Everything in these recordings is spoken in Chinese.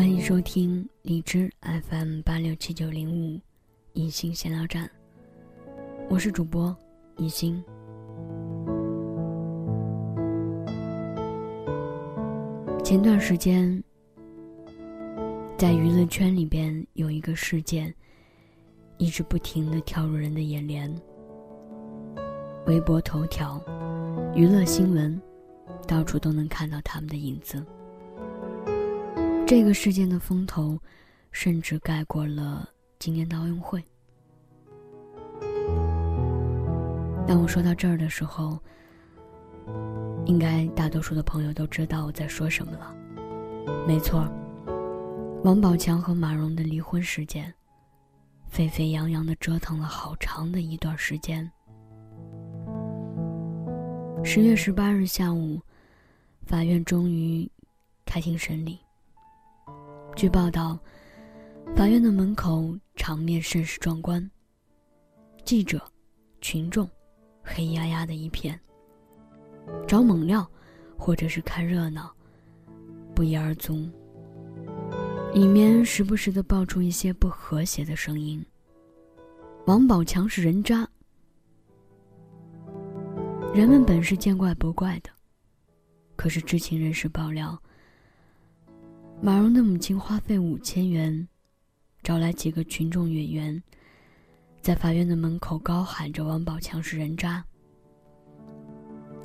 欢迎收听荔枝 FM 八六七九零五，一心闲聊站。我是主播一心。前段时间，在娱乐圈里边有一个事件，一直不停的跳入人的眼帘。微博头条、娱乐新闻，到处都能看到他们的影子。这个事件的风头，甚至盖过了今年的奥运会。当我说到这儿的时候，应该大多数的朋友都知道我在说什么了。没错，王宝强和马蓉的离婚事件，沸沸扬扬的折腾了好长的一段时间。十月十八日下午，法院终于开庭审理。据报道，法院的门口场面甚是壮观。记者、群众，黑压压的一片。找猛料，或者是看热闹，不一而足。里面时不时的爆出一些不和谐的声音。王宝强是人渣，人们本是见怪不怪的，可是知情人士爆料。马蓉的母亲花费五千元，找来几个群众演员，在法院的门口高喊着“王宝强是人渣”，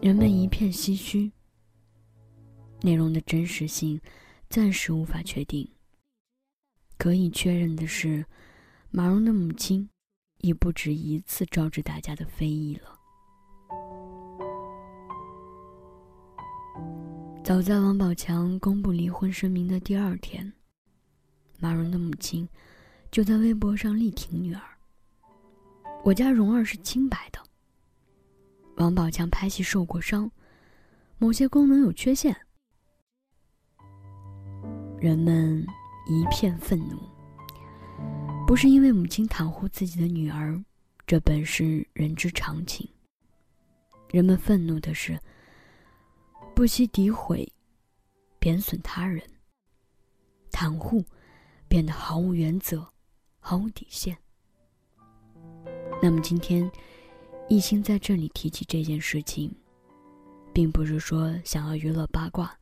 人们一片唏嘘。内容的真实性暂时无法确定。可以确认的是，马蓉的母亲已不止一次招致大家的非议了。早在王宝强公布离婚声明的第二天，马蓉的母亲就在微博上力挺女儿。我家蓉儿是清白的。王宝强拍戏受过伤，某些功能有缺陷。人们一片愤怒，不是因为母亲袒护自己的女儿，这本是人之常情。人们愤怒的是。不惜诋毁、贬损他人，袒护变得毫无原则、毫无底线。那么今天，一心在这里提起这件事情，并不是说想要娱乐八卦，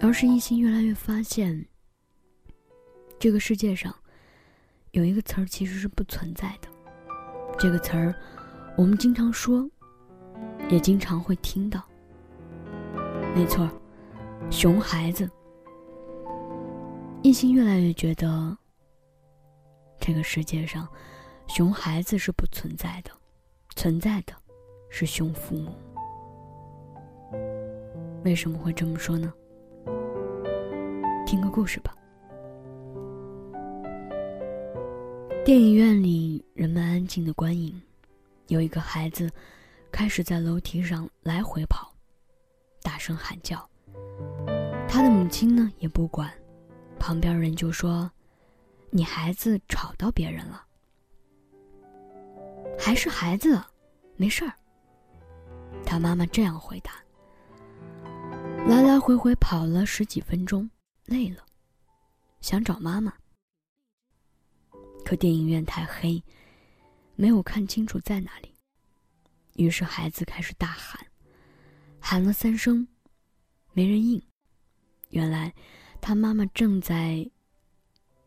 而是一心越来越发现，这个世界上有一个词儿其实是不存在的。这个词儿，我们经常说。也经常会听到。没错，熊孩子。一心越来越觉得，这个世界上，熊孩子是不存在的，存在的，是熊父母。为什么会这么说呢？听个故事吧。电影院里，人们安静的观影，有一个孩子。开始在楼梯上来回跑，大声喊叫。他的母亲呢也不管，旁边人就说：“你孩子吵到别人了。”还是孩子，没事儿。他妈妈这样回答。来来回回跑了十几分钟，累了，想找妈妈。可电影院太黑，没有看清楚在哪里。于是孩子开始大喊，喊了三声，没人应。原来，他妈妈正在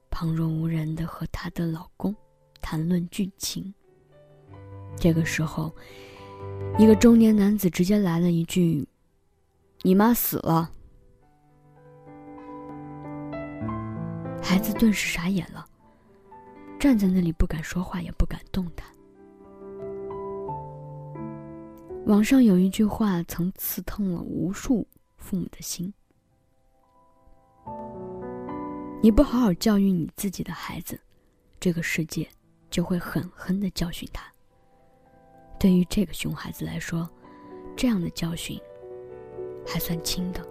旁若无人的和她的老公谈论剧情。这个时候，一个中年男子直接来了一句：“你妈死了。”孩子顿时傻眼了，站在那里不敢说话，也不敢动弹。网上有一句话曾刺痛了无数父母的心：你不好好教育你自己的孩子，这个世界就会狠狠的教训他。对于这个熊孩子来说，这样的教训还算轻的。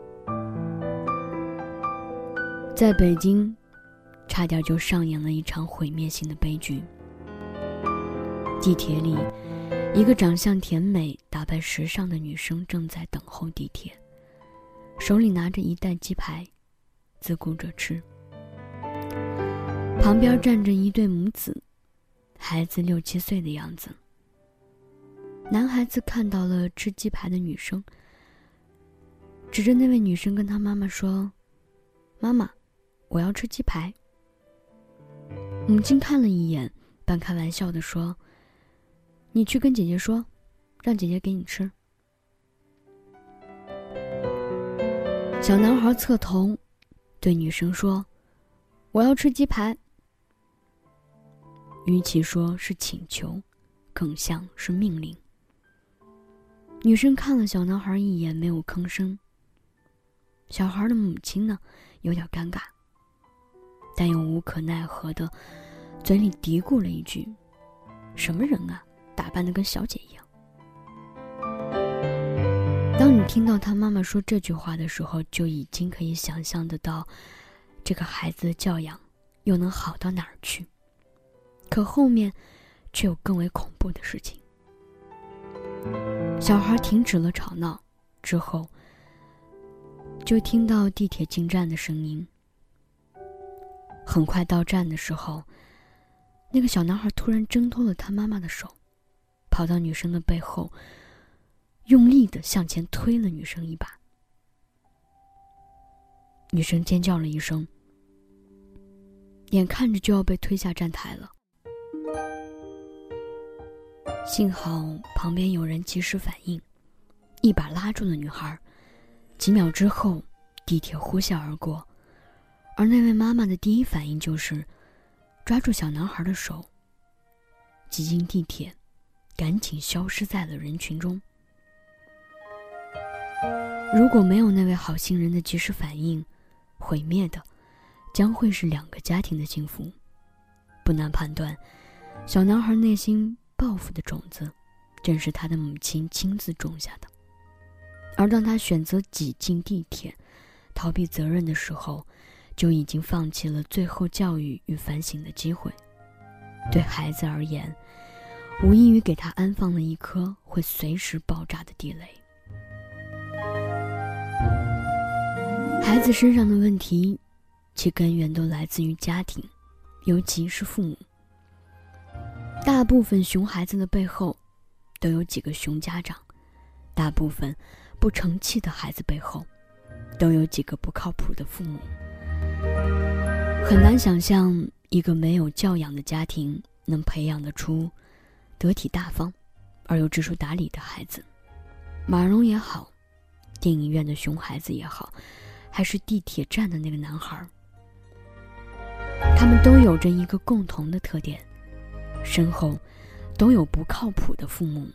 在北京，差点就上演了一场毁灭性的悲剧。地铁里。一个长相甜美、打扮时尚的女生正在等候地铁，手里拿着一袋鸡排，自顾着吃。旁边站着一对母子，孩子六七岁的样子。男孩子看到了吃鸡排的女生，指着那位女生跟他妈妈说：“妈妈，我要吃鸡排。”母亲看了一眼，半开玩笑的说：“你去跟姐姐说，让姐姐给你吃。”小男孩侧头，对女生说：“我要吃鸡排。”与其说是请求，更像是命令。女生看了小男孩一眼，没有吭声。小孩的母亲呢，有点尴尬，但又无可奈何的，嘴里嘀咕了一句：“什么人啊，打扮的跟小姐一样。”当你听到他妈妈说这句话的时候，就已经可以想象得到，这个孩子的教养又能好到哪儿去。可后面，却有更为恐怖的事情。小孩停止了吵闹之后，就听到地铁进站的声音。很快到站的时候，那个小男孩突然挣脱了他妈妈的手，跑到女生的背后，用力的向前推了女生一把。女生尖叫了一声，眼看着就要被推下站台了。幸好旁边有人及时反应，一把拉住了女孩。几秒之后，地铁呼啸而过，而那位妈妈的第一反应就是抓住小男孩的手，挤进地铁，赶紧消失在了人群中。如果没有那位好心人的及时反应，毁灭的将会是两个家庭的幸福。不难判断，小男孩内心。报复的种子，正是他的母亲亲自种下的。而当他选择挤进地铁，逃避责任的时候，就已经放弃了最后教育与反省的机会。对孩子而言，无异于给他安放了一颗会随时爆炸的地雷。孩子身上的问题，其根源都来自于家庭，尤其是父母。大部分熊孩子的背后，都有几个熊家长；大部分不成器的孩子背后，都有几个不靠谱的父母。很难想象一个没有教养的家庭能培养得出得体大方而又知书达理的孩子。马蓉也好，电影院的熊孩子也好，还是地铁站的那个男孩，他们都有着一个共同的特点。身后，都有不靠谱的父母，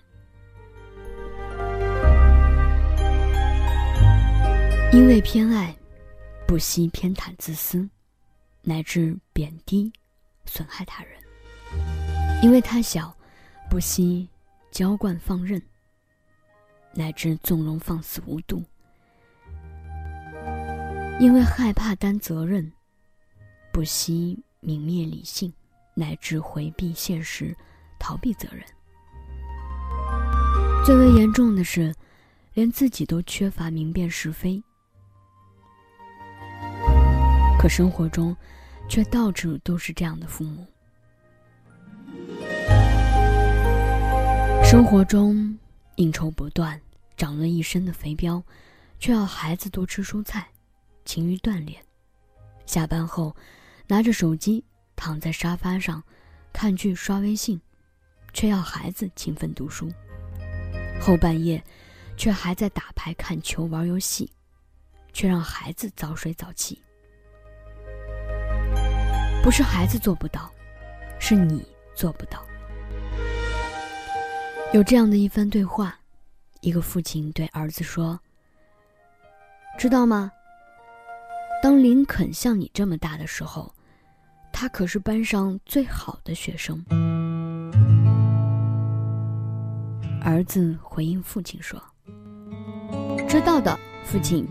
因为偏爱，不惜偏袒自私，乃至贬低、损害他人；因为他小，不惜浇灌放任，乃至纵容放肆无度；因为害怕担责任，不惜泯灭理性。乃至回避现实，逃避责任。最为严重的是，连自己都缺乏明辨是非。可生活中，却到处都是这样的父母。生活中，应酬不断，长了一身的肥膘，却要孩子多吃蔬菜，勤于锻炼。下班后，拿着手机。躺在沙发上，看剧刷微信，却要孩子勤奋读书；后半夜，却还在打牌、看球、玩游戏，却让孩子早睡早起。不是孩子做不到，是你做不到。有这样的一番对话：一个父亲对儿子说：“知道吗？当林肯像你这么大的时候。”他可是班上最好的学生。儿子回应父亲说：“知道的，父亲。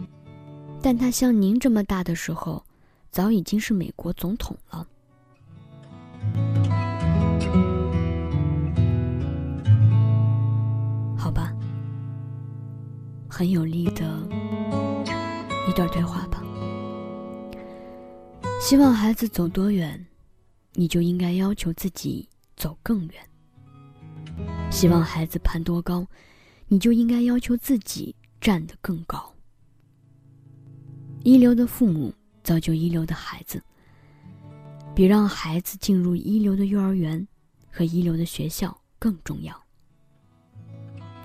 但他像您这么大的时候，早已经是美国总统了。”很有力的一段对话吧。希望孩子走多远，你就应该要求自己走更远。希望孩子攀多高，你就应该要求自己站得更高。一流的父母造就一流的孩子，比让孩子进入一流的幼儿园和一流的学校更重要。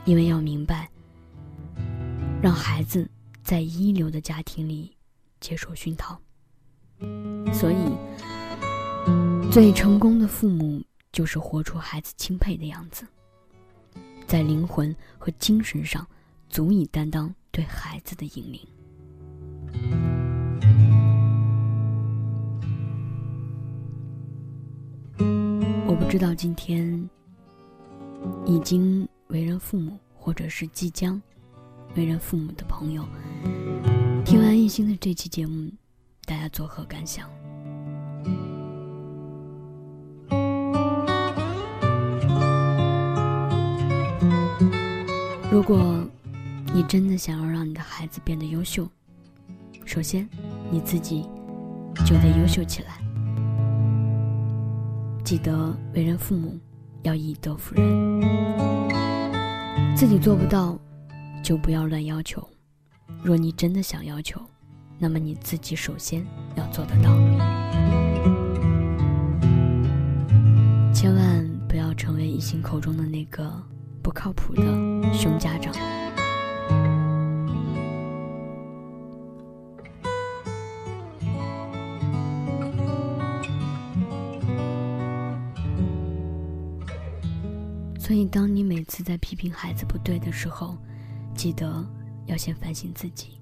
因为要明白，让孩子在一流的家庭里接受熏陶，所以最成功的父母就是活出孩子钦佩的样子，在灵魂和精神上足以担当对孩子的引领。我不知道今天已经为人父母，或者是即将为人父母的朋友，听完一心的这期节目，大家作何感想？如果你真的想要让你的孩子变得优秀，首先，你自己就得优秀起来。记得为人父母要以德服人，自己做不到，就不要乱要求。若你真的想要求，那么你自己首先要做得到。千万不要成为异性口中的那个不靠谱的熊家长。所以，当你每次在批评孩子不对的时候，记得要先反省自己。